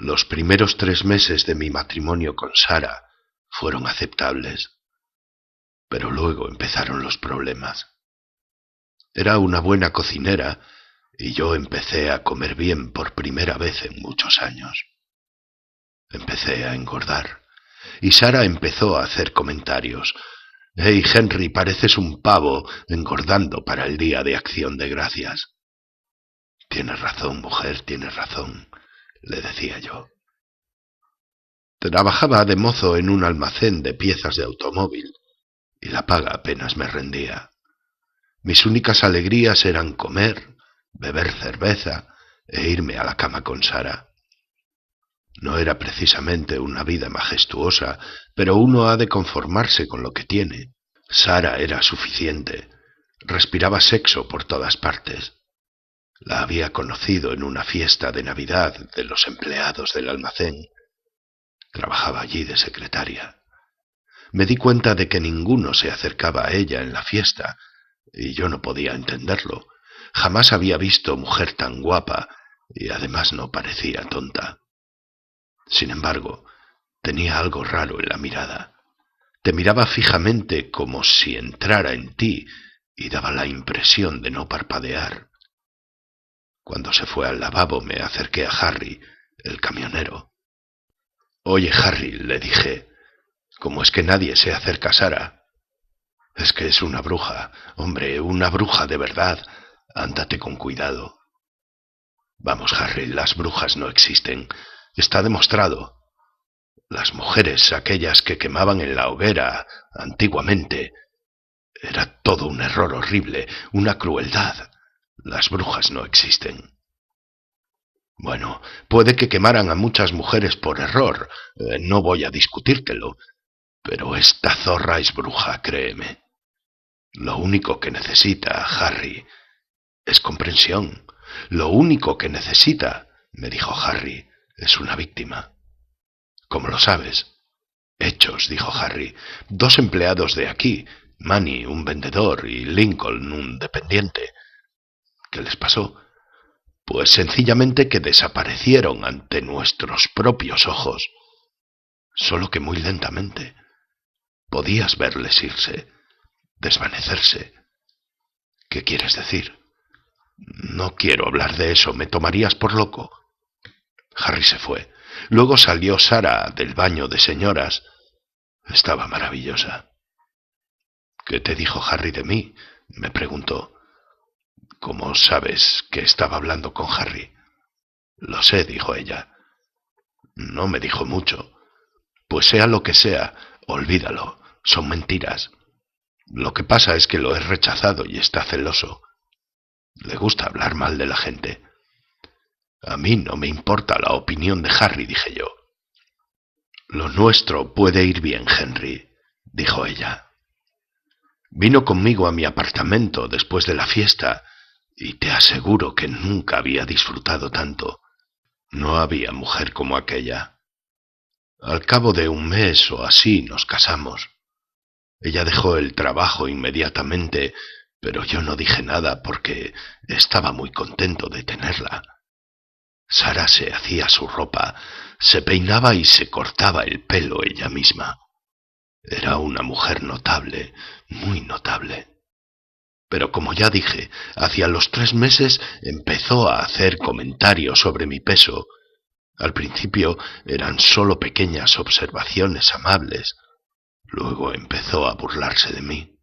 Los primeros tres meses de mi matrimonio con Sara fueron aceptables, pero luego empezaron los problemas. Era una buena cocinera y yo empecé a comer bien por primera vez en muchos años. Empecé a engordar y Sara empezó a hacer comentarios. Hey, Henry, pareces un pavo engordando para el día de acción de gracias. Tienes razón, mujer, tienes razón, le decía yo. Trabajaba de mozo en un almacén de piezas de automóvil y la paga apenas me rendía. Mis únicas alegrías eran comer, beber cerveza e irme a la cama con Sara. No era precisamente una vida majestuosa, pero uno ha de conformarse con lo que tiene. Sara era suficiente. Respiraba sexo por todas partes. La había conocido en una fiesta de Navidad de los empleados del almacén. Trabajaba allí de secretaria. Me di cuenta de que ninguno se acercaba a ella en la fiesta, y yo no podía entenderlo. Jamás había visto mujer tan guapa, y además no parecía tonta. Sin embargo, tenía algo raro en la mirada. Te miraba fijamente como si entrara en ti y daba la impresión de no parpadear. Cuando se fue al lavabo me acerqué a Harry, el camionero. Oye, Harry, le dije, ¿cómo es que nadie se acerca a Sara? Es que es una bruja, hombre, una bruja de verdad. Ándate con cuidado. Vamos, Harry, las brujas no existen. Está demostrado. Las mujeres, aquellas que quemaban en la hoguera antiguamente, era todo un error horrible, una crueldad. Las brujas no existen. Bueno, puede que quemaran a muchas mujeres por error, eh, no voy a discutírtelo, pero esta zorra es bruja, créeme. Lo único que necesita, Harry, es comprensión. Lo único que necesita, me dijo Harry, es una víctima. ¿Cómo lo sabes? Hechos, dijo Harry. Dos empleados de aquí, Manny, un vendedor, y Lincoln, un dependiente. ¿Qué les pasó? Pues sencillamente que desaparecieron ante nuestros propios ojos, solo que muy lentamente. Podías verles irse, desvanecerse. ¿Qué quieres decir? No quiero hablar de eso, me tomarías por loco. Harry se fue. Luego salió Sara del baño de señoras. Estaba maravillosa. ¿Qué te dijo Harry de mí? me preguntó. ¿Cómo sabes que estaba hablando con Harry? Lo sé, dijo ella. No me dijo mucho. Pues sea lo que sea, olvídalo. Son mentiras. Lo que pasa es que lo he rechazado y está celoso. Le gusta hablar mal de la gente. A mí no me importa la opinión de Harry, dije yo. Lo nuestro puede ir bien, Henry, dijo ella. Vino conmigo a mi apartamento después de la fiesta y te aseguro que nunca había disfrutado tanto. No había mujer como aquella. Al cabo de un mes o así nos casamos. Ella dejó el trabajo inmediatamente, pero yo no dije nada porque estaba muy contento de tenerla. Sara se hacía su ropa, se peinaba y se cortaba el pelo ella misma. Era una mujer notable, muy notable. Pero como ya dije, hacia los tres meses empezó a hacer comentarios sobre mi peso. Al principio eran sólo pequeñas observaciones amables. Luego empezó a burlarse de mí.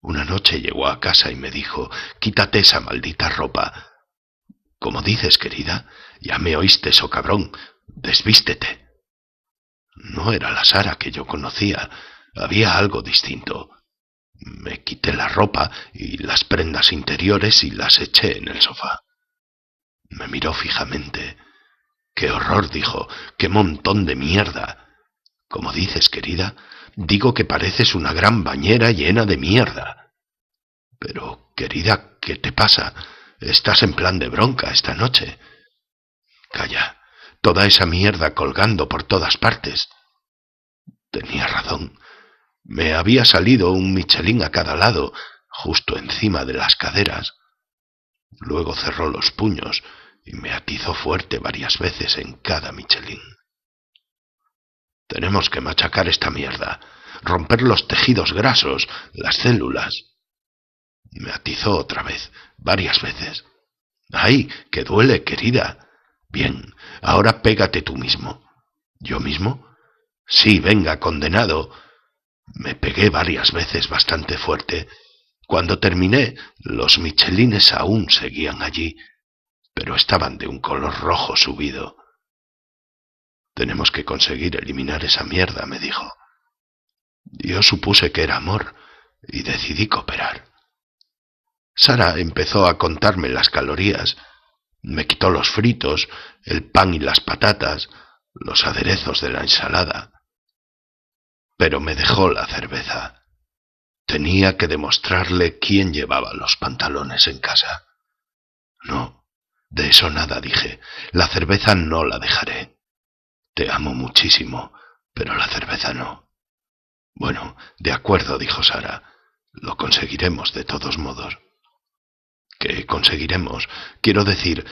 Una noche llegó a casa y me dijo, quítate esa maldita ropa. Como dices, querida, ya me oíste, so cabrón, desvístete. No era la Sara que yo conocía, había algo distinto. Me quité la ropa y las prendas interiores y las eché en el sofá. Me miró fijamente. ¡Qué horror! dijo. ¡Qué montón de mierda! Como dices, querida, digo que pareces una gran bañera llena de mierda. Pero, querida, ¿qué te pasa? Estás en plan de bronca esta noche. Calla, toda esa mierda colgando por todas partes. Tenía razón. Me había salido un Michelin a cada lado, justo encima de las caderas. Luego cerró los puños y me atizó fuerte varias veces en cada Michelin. Tenemos que machacar esta mierda, romper los tejidos grasos, las células. Me atizó otra vez, varias veces. ¡Ay, que duele, querida! Bien, ahora pégate tú mismo. ¿Yo mismo? Sí, venga, condenado. Me pegué varias veces bastante fuerte. Cuando terminé, los michelines aún seguían allí, pero estaban de un color rojo subido. Tenemos que conseguir eliminar esa mierda, me dijo. Yo supuse que era amor y decidí cooperar. Sara empezó a contarme las calorías. Me quitó los fritos, el pan y las patatas, los aderezos de la ensalada. Pero me dejó la cerveza. Tenía que demostrarle quién llevaba los pantalones en casa. No, de eso nada dije. La cerveza no la dejaré. Te amo muchísimo, pero la cerveza no. Bueno, de acuerdo, dijo Sara. Lo conseguiremos de todos modos. ¿Qué conseguiremos? Quiero decir,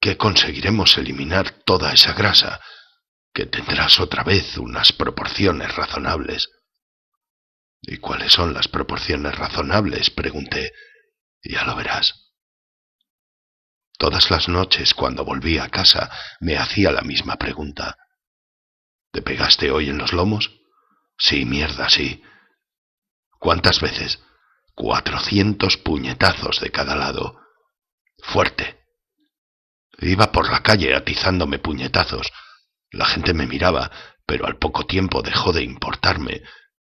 que conseguiremos eliminar toda esa grasa, que tendrás otra vez unas proporciones razonables. ¿Y cuáles son las proporciones razonables? pregunté. Ya lo verás. Todas las noches cuando volvía a casa me hacía la misma pregunta. ¿Te pegaste hoy en los lomos? Sí, mierda, sí. ¿Cuántas veces? Cuatrocientos puñetazos de cada lado. Fuerte. Iba por la calle atizándome puñetazos. La gente me miraba, pero al poco tiempo dejó de importarme,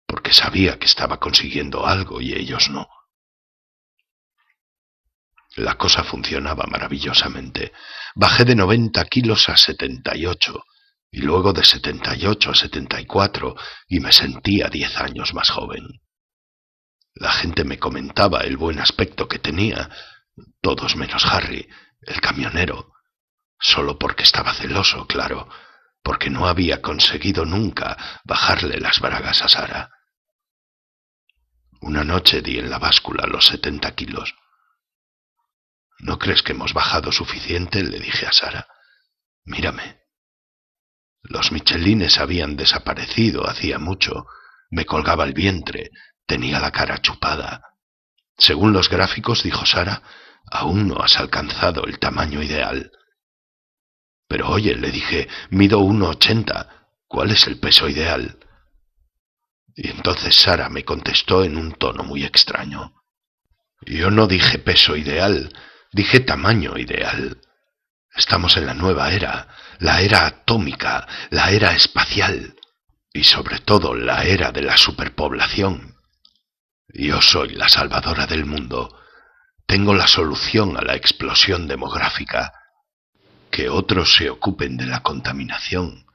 porque sabía que estaba consiguiendo algo y ellos no. La cosa funcionaba maravillosamente. Bajé de noventa kilos a setenta y ocho, y luego de setenta y ocho a setenta y cuatro, y me sentía diez años más joven. La gente me comentaba el buen aspecto que tenía, todos menos Harry, el camionero, solo porque estaba celoso, claro, porque no había conseguido nunca bajarle las bragas a Sara. Una noche di en la báscula los setenta kilos. ¿No crees que hemos bajado suficiente? le dije a Sara. Mírame. Los michelines habían desaparecido hacía mucho. Me colgaba el vientre, tenía la cara chupada. Según los gráficos, dijo Sara, aún no has alcanzado el tamaño ideal. Pero oye, le dije, mido uno ochenta. ¿Cuál es el peso ideal? Y entonces Sara me contestó en un tono muy extraño. Yo no dije peso ideal, dije tamaño ideal. Estamos en la nueva era, la era atómica, la era espacial y sobre todo la era de la superpoblación. Yo soy la salvadora del mundo. Tengo la solución a la explosión demográfica. Que otros se ocupen de la contaminación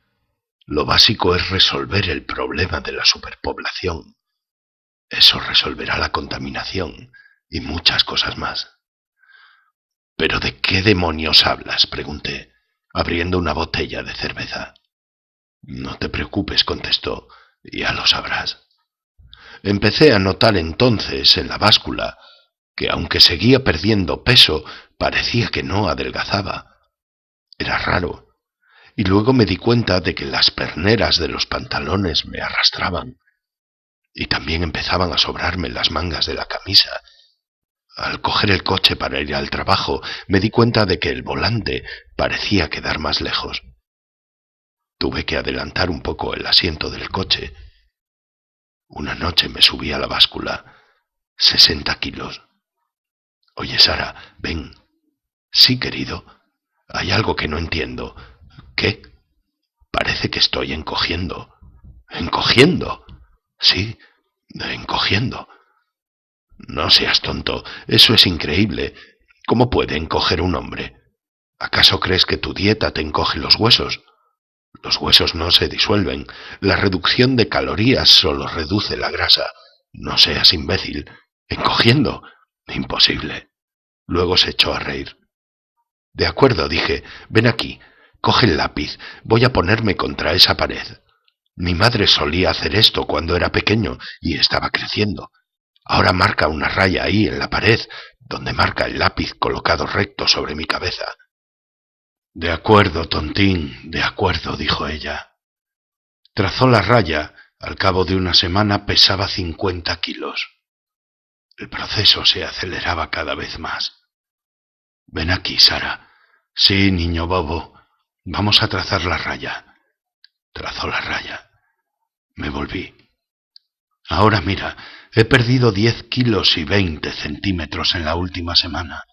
lo básico es resolver el problema de la superpoblación. Eso resolverá la contaminación y muchas cosas más. ¿Pero de qué demonios hablas? pregunté, abriendo una botella de cerveza. No te preocupes, contestó, ya lo sabrás. Empecé a notar entonces en la báscula que aunque seguía perdiendo peso, parecía que no adelgazaba. Era raro, y luego me di cuenta de que las perneras de los pantalones me arrastraban y también empezaban a sobrarme las mangas de la camisa. Al coger el coche para ir al trabajo, me di cuenta de que el volante parecía quedar más lejos. Tuve que adelantar un poco el asiento del coche. Una noche me subí a la báscula. Sesenta kilos. Oye, Sara, ven. Sí, querido. Hay algo que no entiendo. ¿Qué? Parece que estoy encogiendo. ¿Encogiendo? Sí, encogiendo. No seas tonto, eso es increíble. ¿Cómo puede encoger un hombre? ¿Acaso crees que tu dieta te encoge los huesos? Los huesos no se disuelven. La reducción de calorías solo reduce la grasa. No seas imbécil. ¿Encogiendo? Imposible. Luego se echó a reír. De acuerdo, dije. Ven aquí. Coge el lápiz, voy a ponerme contra esa pared. Mi madre solía hacer esto cuando era pequeño y estaba creciendo. Ahora marca una raya ahí en la pared, donde marca el lápiz colocado recto sobre mi cabeza. De acuerdo, tontín, de acuerdo, dijo ella. Trazó la raya, al cabo de una semana pesaba cincuenta kilos. El proceso se aceleraba cada vez más. Ven aquí, Sara. Sí, niño bobo. Vamos a trazar la raya. Trazó la raya. Me volví. Ahora mira, he perdido diez kilos y veinte centímetros en la última semana.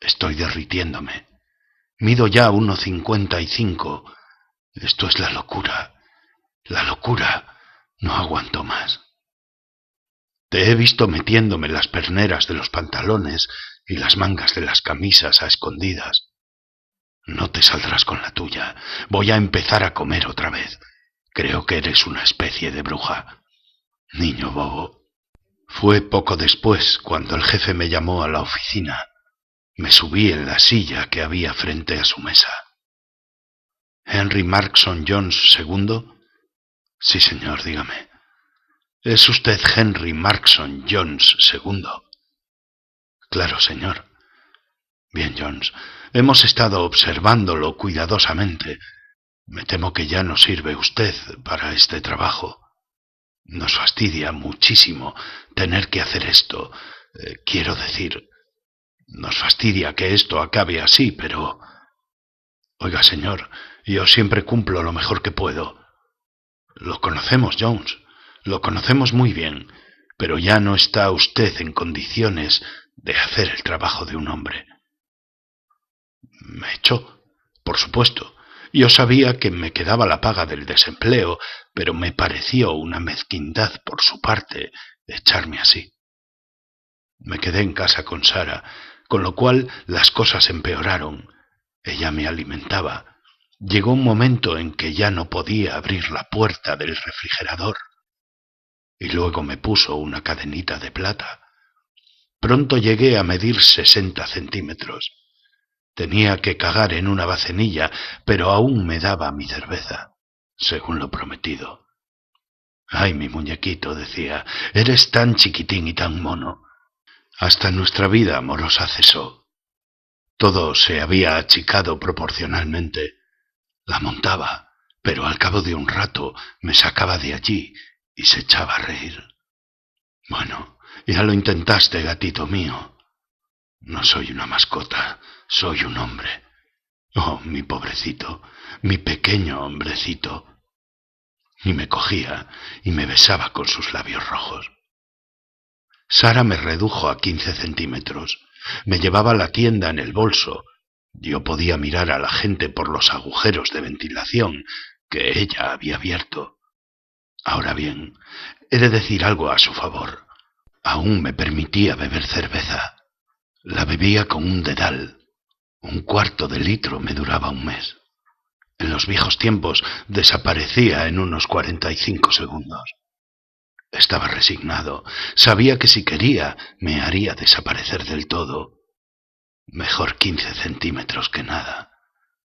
Estoy derritiéndome. Mido ya uno cincuenta y cinco. Esto es la locura. La locura. No aguanto más. Te he visto metiéndome las perneras de los pantalones y las mangas de las camisas a escondidas. No te saldrás con la tuya. Voy a empezar a comer otra vez. Creo que eres una especie de bruja. Niño bobo. Fue poco después cuando el jefe me llamó a la oficina. Me subí en la silla que había frente a su mesa. ¿Henry Markson Jones II? Sí, señor, dígame. ¿Es usted Henry Markson Jones II? Claro, señor. Bien, Jones. Hemos estado observándolo cuidadosamente. Me temo que ya no sirve usted para este trabajo. Nos fastidia muchísimo tener que hacer esto. Eh, quiero decir, nos fastidia que esto acabe así, pero... Oiga, señor, yo siempre cumplo lo mejor que puedo. Lo conocemos, Jones, lo conocemos muy bien, pero ya no está usted en condiciones de hacer el trabajo de un hombre. Me echó, por supuesto. Yo sabía que me quedaba la paga del desempleo, pero me pareció una mezquindad por su parte echarme así. Me quedé en casa con Sara, con lo cual las cosas empeoraron. Ella me alimentaba. Llegó un momento en que ya no podía abrir la puerta del refrigerador. Y luego me puso una cadenita de plata. Pronto llegué a medir sesenta centímetros. Tenía que cagar en una bacenilla, pero aún me daba mi cerveza, según lo prometido. Ay, mi muñequito, decía, eres tan chiquitín y tan mono. Hasta nuestra vida amorosa cesó. Todo se había achicado proporcionalmente. La montaba, pero al cabo de un rato me sacaba de allí y se echaba a reír. Bueno, ya lo intentaste, gatito mío. No soy una mascota, soy un hombre. Oh, mi pobrecito, mi pequeño hombrecito. Y me cogía y me besaba con sus labios rojos. Sara me redujo a quince centímetros. Me llevaba la tienda en el bolso. Yo podía mirar a la gente por los agujeros de ventilación que ella había abierto. Ahora bien, he de decir algo a su favor. Aún me permitía beber cerveza. La bebía con un dedal. Un cuarto de litro me duraba un mes. En los viejos tiempos desaparecía en unos cuarenta y cinco segundos. Estaba resignado. Sabía que si quería me haría desaparecer del todo. Mejor quince centímetros que nada.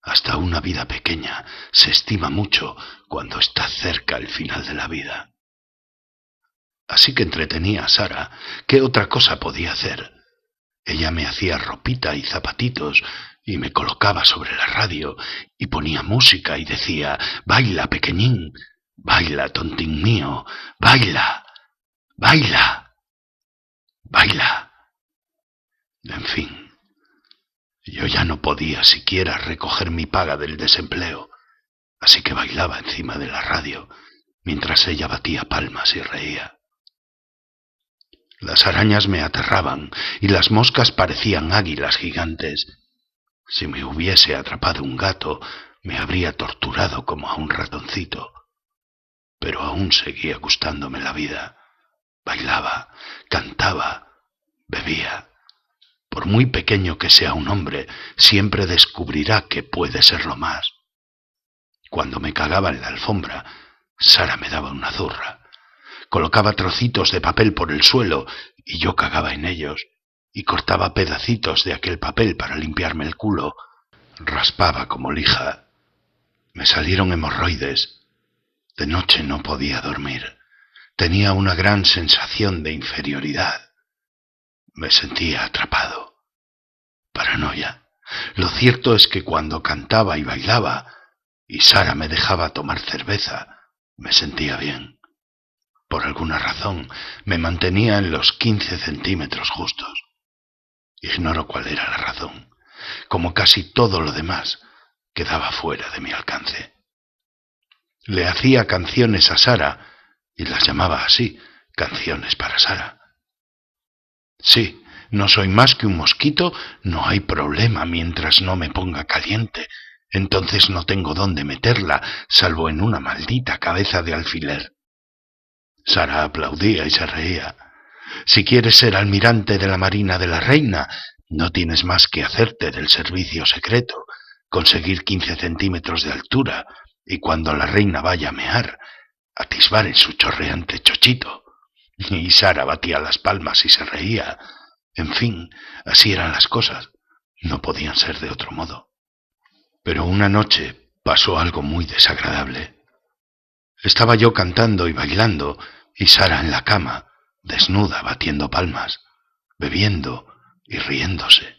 Hasta una vida pequeña se estima mucho cuando está cerca el final de la vida. Así que entretenía a Sara. ¿Qué otra cosa podía hacer? Ella me hacía ropita y zapatitos y me colocaba sobre la radio y ponía música y decía, baila, pequeñín, Baila, tontín mío, baila, baila, baila. En fin, yo ya no podía siquiera recoger mi paga del desempleo, así que bailaba encima de la radio mientras ella batía palmas y reía. Las arañas me aterraban y las moscas parecían águilas gigantes. Si me hubiese atrapado un gato, me habría torturado como a un ratoncito pero aún seguía gustándome la vida. Bailaba, cantaba, bebía. Por muy pequeño que sea un hombre, siempre descubrirá que puede serlo más. Cuando me cagaba en la alfombra, Sara me daba una zurra. Colocaba trocitos de papel por el suelo y yo cagaba en ellos, y cortaba pedacitos de aquel papel para limpiarme el culo. Raspaba como lija. Me salieron hemorroides de noche no podía dormir. Tenía una gran sensación de inferioridad. Me sentía atrapado. Paranoia. Lo cierto es que cuando cantaba y bailaba, y Sara me dejaba tomar cerveza, me sentía bien. Por alguna razón me mantenía en los quince centímetros justos. Ignoro cuál era la razón. Como casi todo lo demás, quedaba fuera de mi alcance. Le hacía canciones a Sara, y las llamaba así, canciones para Sara. Sí, no soy más que un mosquito, no hay problema mientras no me ponga caliente. Entonces no tengo dónde meterla, salvo en una maldita cabeza de alfiler. Sara aplaudía y se reía. Si quieres ser almirante de la Marina de la Reina, no tienes más que hacerte del servicio secreto, conseguir quince centímetros de altura, y cuando la reina vaya a mear, atisbar en su chorreante chochito. Y Sara batía las palmas y se reía. En fin, así eran las cosas. No podían ser de otro modo. Pero una noche pasó algo muy desagradable. Estaba yo cantando y bailando, y Sara en la cama, desnuda, batiendo palmas, bebiendo y riéndose.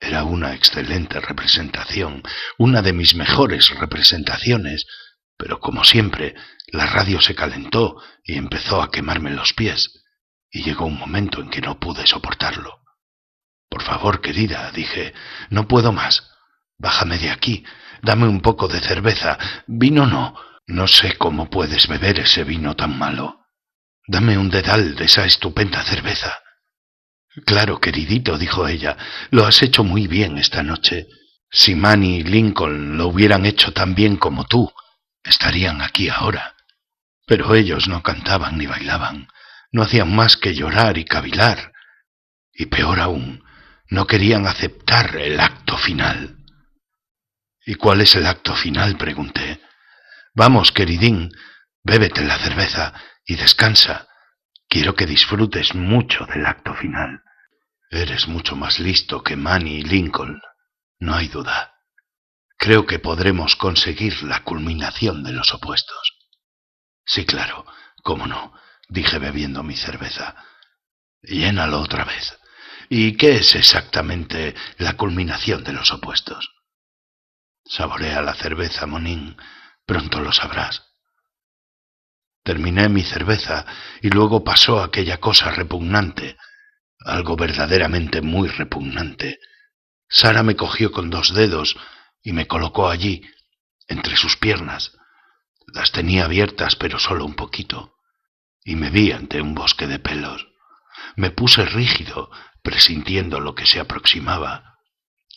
Era una excelente representación, una de mis mejores representaciones, pero como siempre, la radio se calentó y empezó a quemarme los pies, y llegó un momento en que no pude soportarlo. Por favor, querida, dije, no puedo más. Bájame de aquí, dame un poco de cerveza. Vino no, no sé cómo puedes beber ese vino tan malo. Dame un dedal de esa estupenda cerveza. Claro, queridito, dijo ella, lo has hecho muy bien esta noche. Si Manny y Lincoln lo hubieran hecho tan bien como tú, estarían aquí ahora. Pero ellos no cantaban ni bailaban, no hacían más que llorar y cavilar. Y peor aún, no querían aceptar el acto final. ¿Y cuál es el acto final? pregunté. Vamos, queridín, bébete la cerveza y descansa. Quiero que disfrutes mucho del acto final. Eres mucho más listo que Manny y Lincoln, no hay duda. Creo que podremos conseguir la culminación de los opuestos. Sí, claro, cómo no, dije bebiendo mi cerveza. Llénalo otra vez. ¿Y qué es exactamente la culminación de los opuestos? Saborea la cerveza, Monín. Pronto lo sabrás. Terminé mi cerveza y luego pasó aquella cosa repugnante, algo verdaderamente muy repugnante. Sara me cogió con dos dedos y me colocó allí, entre sus piernas. Las tenía abiertas, pero solo un poquito, y me vi ante un bosque de pelos. Me puse rígido, presintiendo lo que se aproximaba.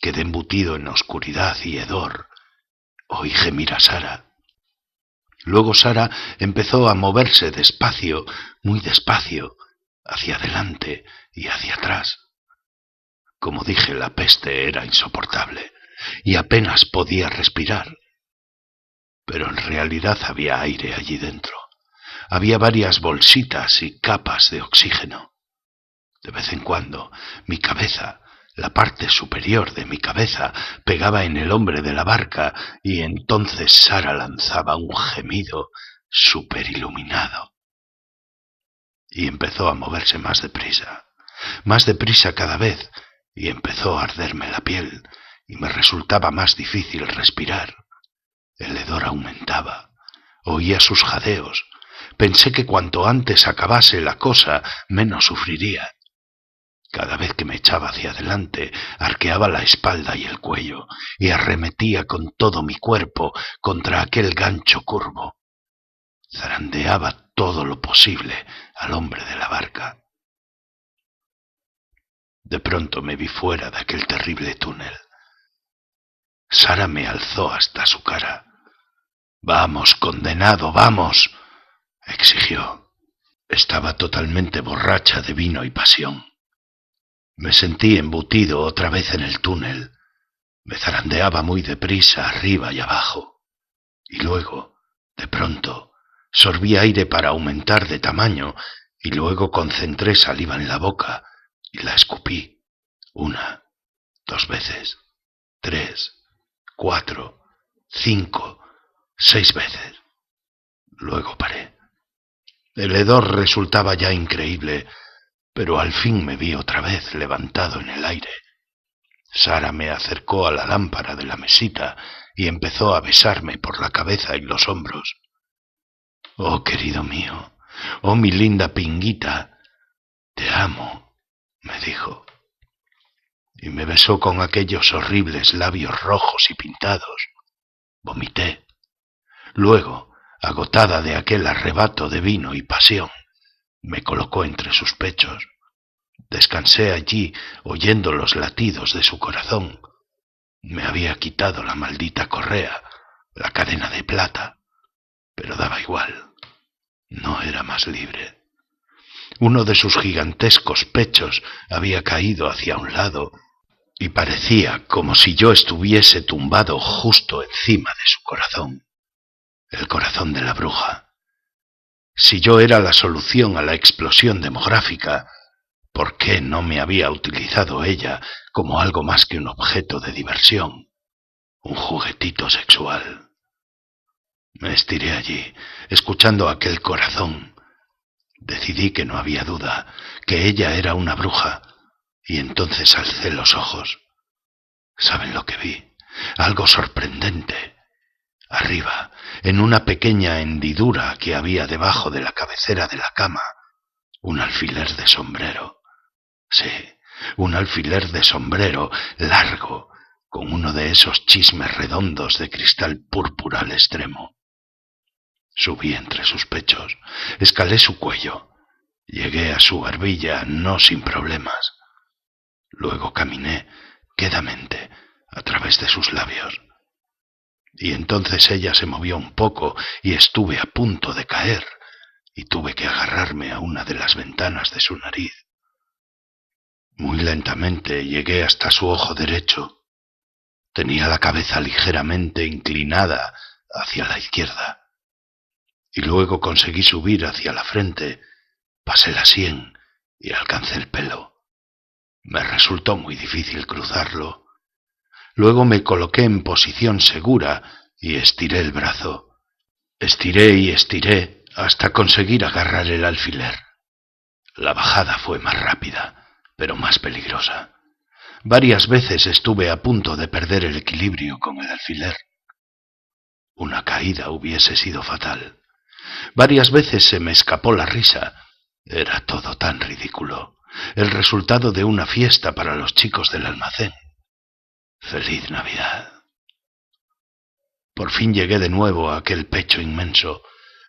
Quedé embutido en oscuridad y hedor. Oí gemir a Sara. Luego Sara empezó a moverse despacio, muy despacio, hacia adelante y hacia atrás. Como dije, la peste era insoportable y apenas podía respirar. Pero en realidad había aire allí dentro. Había varias bolsitas y capas de oxígeno. De vez en cuando mi cabeza, la parte superior de mi cabeza, pegaba en el hombre de la barca y entonces Sara lanzaba un gemido superiluminado. Y empezó a moverse más deprisa, más deprisa cada vez, y empezó a arderme la piel, y me resultaba más difícil respirar. El hedor aumentaba. Oía sus jadeos. Pensé que cuanto antes acabase la cosa, menos sufriría. Cada vez que me echaba hacia adelante, arqueaba la espalda y el cuello, y arremetía con todo mi cuerpo contra aquel gancho curvo. Zarandeaba todo lo posible al hombre de la barca. De pronto me vi fuera de aquel terrible túnel. Sara me alzó hasta su cara. Vamos, condenado, vamos, exigió. Estaba totalmente borracha de vino y pasión. Me sentí embutido otra vez en el túnel. Me zarandeaba muy deprisa arriba y abajo. Y luego, de pronto, sorbí aire para aumentar de tamaño y luego concentré saliva en la boca y la escupí. Una, dos veces, tres, cuatro, cinco, seis veces. Luego paré. El hedor resultaba ya increíble, pero al fin me vi otra vez levantado en el aire. Sara me acercó a la lámpara de la mesita y empezó a besarme por la cabeza y los hombros. Oh, querido mío, oh, mi linda pinguita, te amo, me dijo. Y me besó con aquellos horribles labios rojos y pintados. Vomité. Luego, agotada de aquel arrebato de vino y pasión, me colocó entre sus pechos. Descansé allí oyendo los latidos de su corazón. Me había quitado la maldita correa, la cadena de plata, pero daba igual. No era más libre. Uno de sus gigantescos pechos había caído hacia un lado y parecía como si yo estuviese tumbado justo encima de su corazón, el corazón de la bruja. Si yo era la solución a la explosión demográfica, ¿por qué no me había utilizado ella como algo más que un objeto de diversión, un juguetito sexual? Me estiré allí, escuchando aquel corazón. Decidí que no había duda, que ella era una bruja, y entonces alcé los ojos. ¿Saben lo que vi? Algo sorprendente. Arriba, en una pequeña hendidura que había debajo de la cabecera de la cama, un alfiler de sombrero. Sí, un alfiler de sombrero largo, con uno de esos chismes redondos de cristal púrpura al extremo. Subí entre sus pechos, escalé su cuello, llegué a su barbilla no sin problemas. Luego caminé quedamente a través de sus labios. Y entonces ella se movió un poco y estuve a punto de caer, y tuve que agarrarme a una de las ventanas de su nariz. Muy lentamente llegué hasta su ojo derecho. Tenía la cabeza ligeramente inclinada hacia la izquierda. Y luego conseguí subir hacia la frente, pasé la sien y alcancé el pelo. Me resultó muy difícil cruzarlo. Luego me coloqué en posición segura y estiré el brazo. Estiré y estiré hasta conseguir agarrar el alfiler. La bajada fue más rápida pero más peligrosa. Varias veces estuve a punto de perder el equilibrio con el alfiler. Una caída hubiese sido fatal. Varias veces se me escapó la risa. Era todo tan ridículo. El resultado de una fiesta para los chicos del almacén. Feliz Navidad. Por fin llegué de nuevo a aquel pecho inmenso,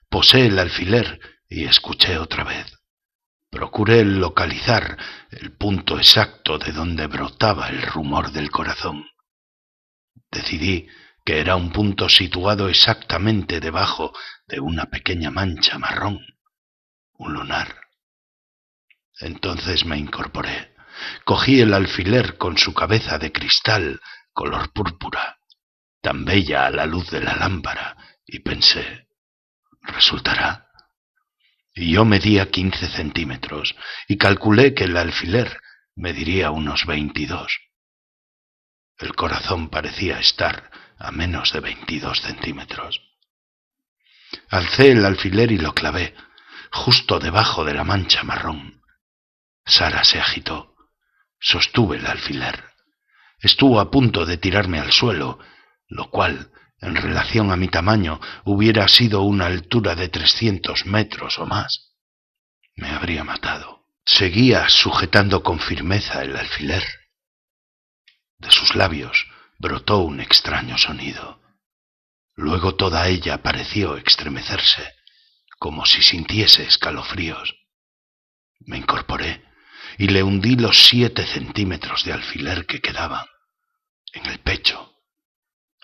posé el alfiler y escuché otra vez. Procuré localizar el punto exacto de donde brotaba el rumor del corazón. Decidí que era un punto situado exactamente debajo de una pequeña mancha marrón, un lunar. Entonces me incorporé, cogí el alfiler con su cabeza de cristal color púrpura, tan bella a la luz de la lámpara, y pensé, resultará y yo medía quince centímetros y calculé que el alfiler mediría unos veintidós. El corazón parecía estar a menos de veintidós centímetros. Alcé el alfiler y lo clavé, justo debajo de la mancha marrón. Sara se agitó. Sostuve el alfiler. Estuvo a punto de tirarme al suelo, lo cual en relación a mi tamaño, hubiera sido una altura de trescientos metros o más. Me habría matado. Seguía sujetando con firmeza el alfiler. De sus labios brotó un extraño sonido. Luego toda ella pareció estremecerse, como si sintiese escalofríos. Me incorporé y le hundí los siete centímetros de alfiler que quedaban en el pecho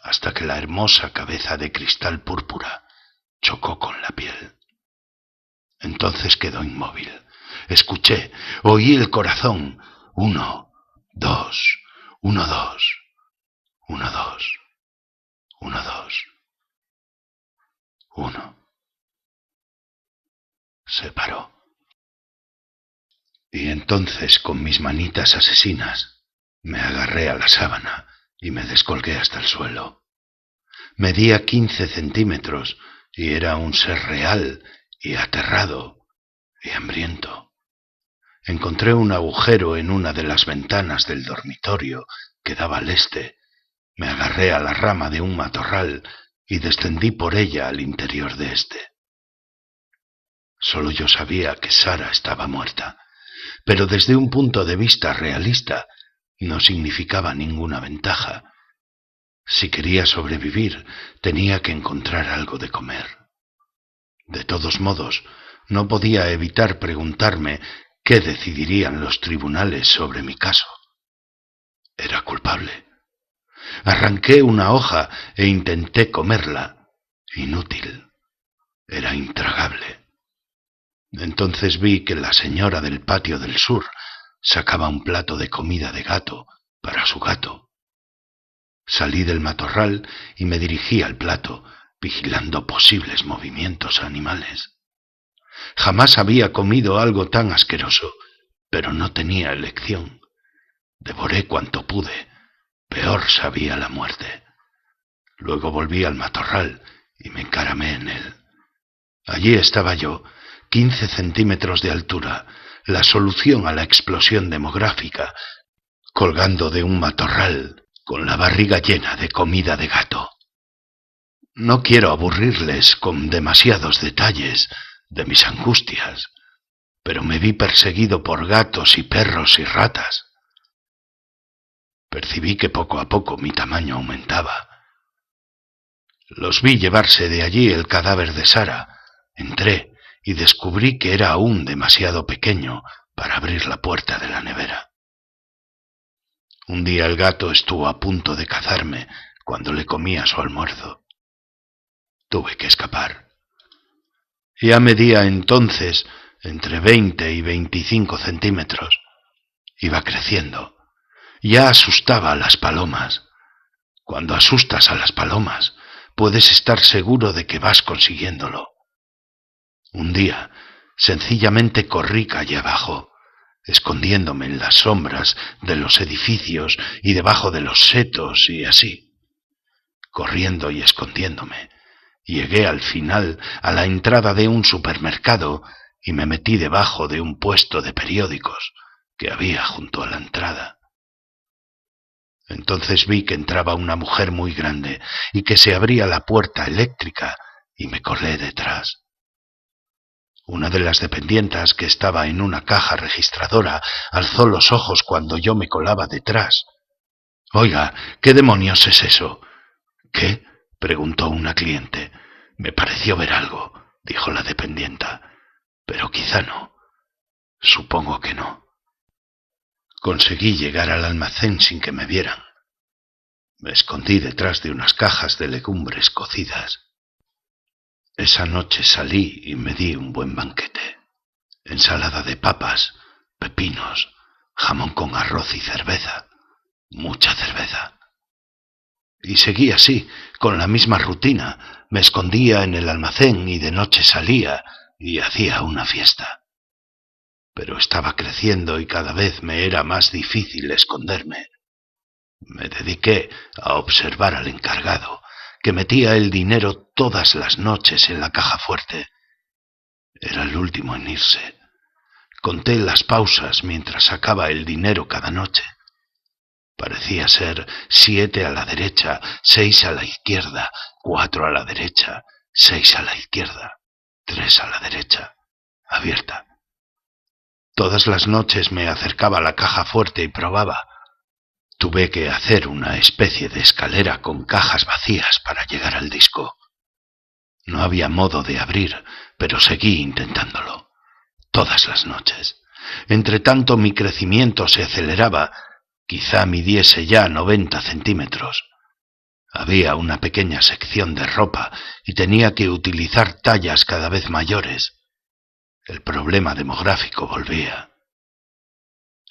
hasta que la hermosa cabeza de cristal púrpura chocó con la piel. Entonces quedó inmóvil. Escuché, oí el corazón. Uno, dos, uno, dos, uno, dos, uno, dos, uno. Se paró. Y entonces con mis manitas asesinas me agarré a la sábana y me descolgué hasta el suelo. Medía quince centímetros y era un ser real y aterrado y hambriento. Encontré un agujero en una de las ventanas del dormitorio que daba al este, me agarré a la rama de un matorral y descendí por ella al interior de éste. Solo yo sabía que Sara estaba muerta, pero desde un punto de vista realista no significaba ninguna ventaja. Si quería sobrevivir, tenía que encontrar algo de comer. De todos modos, no podía evitar preguntarme qué decidirían los tribunales sobre mi caso. Era culpable. Arranqué una hoja e intenté comerla. Inútil. Era intragable. Entonces vi que la señora del patio del sur sacaba un plato de comida de gato para su gato. Salí del matorral y me dirigí al plato, vigilando posibles movimientos animales. Jamás había comido algo tan asqueroso, pero no tenía elección. Devoré cuanto pude. Peor sabía la muerte. Luego volví al matorral y me encaramé en él. Allí estaba yo, quince centímetros de altura, la solución a la explosión demográfica, colgando de un matorral con la barriga llena de comida de gato. No quiero aburrirles con demasiados detalles de mis angustias, pero me vi perseguido por gatos y perros y ratas. Percibí que poco a poco mi tamaño aumentaba. Los vi llevarse de allí el cadáver de Sara. Entré y descubrí que era aún demasiado pequeño para abrir la puerta de la nevera. Un día el gato estuvo a punto de cazarme cuando le comía su almuerzo. Tuve que escapar. Ya medía entonces entre veinte y veinticinco centímetros. Iba creciendo. Ya asustaba a las palomas. Cuando asustas a las palomas, puedes estar seguro de que vas consiguiéndolo. Un día, sencillamente corrí calle abajo, escondiéndome en las sombras de los edificios y debajo de los setos y así. Corriendo y escondiéndome, llegué al final a la entrada de un supermercado y me metí debajo de un puesto de periódicos que había junto a la entrada. Entonces vi que entraba una mujer muy grande y que se abría la puerta eléctrica y me colé detrás. Una de las dependientas que estaba en una caja registradora alzó los ojos cuando yo me colaba detrás. Oiga, ¿qué demonios es eso? ¿Qué? preguntó una cliente. Me pareció ver algo, dijo la dependienta, pero quizá no. Supongo que no. Conseguí llegar al almacén sin que me vieran. Me escondí detrás de unas cajas de legumbres cocidas. Esa noche salí y me di un buen banquete. Ensalada de papas, pepinos, jamón con arroz y cerveza. Mucha cerveza. Y seguí así, con la misma rutina. Me escondía en el almacén y de noche salía y hacía una fiesta. Pero estaba creciendo y cada vez me era más difícil esconderme. Me dediqué a observar al encargado, que metía el dinero todas las noches en la caja fuerte. Era el último en irse. Conté las pausas mientras sacaba el dinero cada noche. Parecía ser siete a la derecha, seis a la izquierda, cuatro a la derecha, seis a la izquierda, tres a la derecha, abierta. Todas las noches me acercaba a la caja fuerte y probaba. Tuve que hacer una especie de escalera con cajas vacías para llegar al disco. No había modo de abrir, pero seguí intentándolo. Todas las noches. Entre tanto mi crecimiento se aceleraba, quizá midiese ya noventa centímetros. Había una pequeña sección de ropa y tenía que utilizar tallas cada vez mayores. El problema demográfico volvía.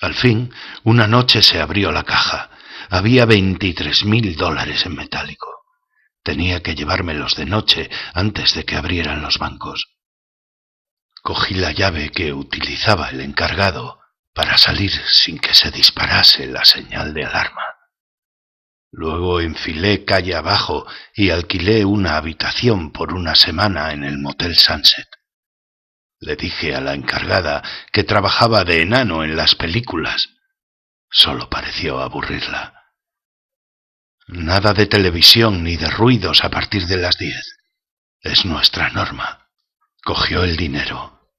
Al fin, una noche se abrió la caja. Había veintitrés mil dólares en metálico. Tenía que llevármelos de noche antes de que abrieran los bancos. Cogí la llave que utilizaba el encargado para salir sin que se disparase la señal de alarma. Luego enfilé calle abajo y alquilé una habitación por una semana en el Motel Sunset. Le dije a la encargada que trabajaba de enano en las películas. Solo pareció aburrirla. Nada de televisión ni de ruidos a partir de las diez. Es nuestra norma. Cogió el dinero.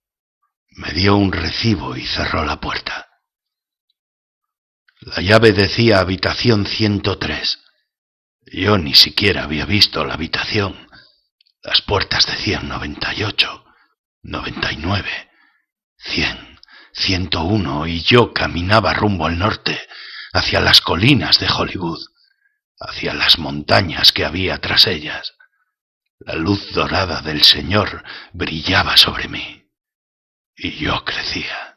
Me dio un recibo y cerró la puerta. La llave decía habitación 103. Yo ni siquiera había visto la habitación. Las puertas decían 98, 99, 100, 101 y yo caminaba rumbo al norte, hacia las colinas de Hollywood, hacia las montañas que había tras ellas. La luz dorada del Señor brillaba sobre mí y yo crecía.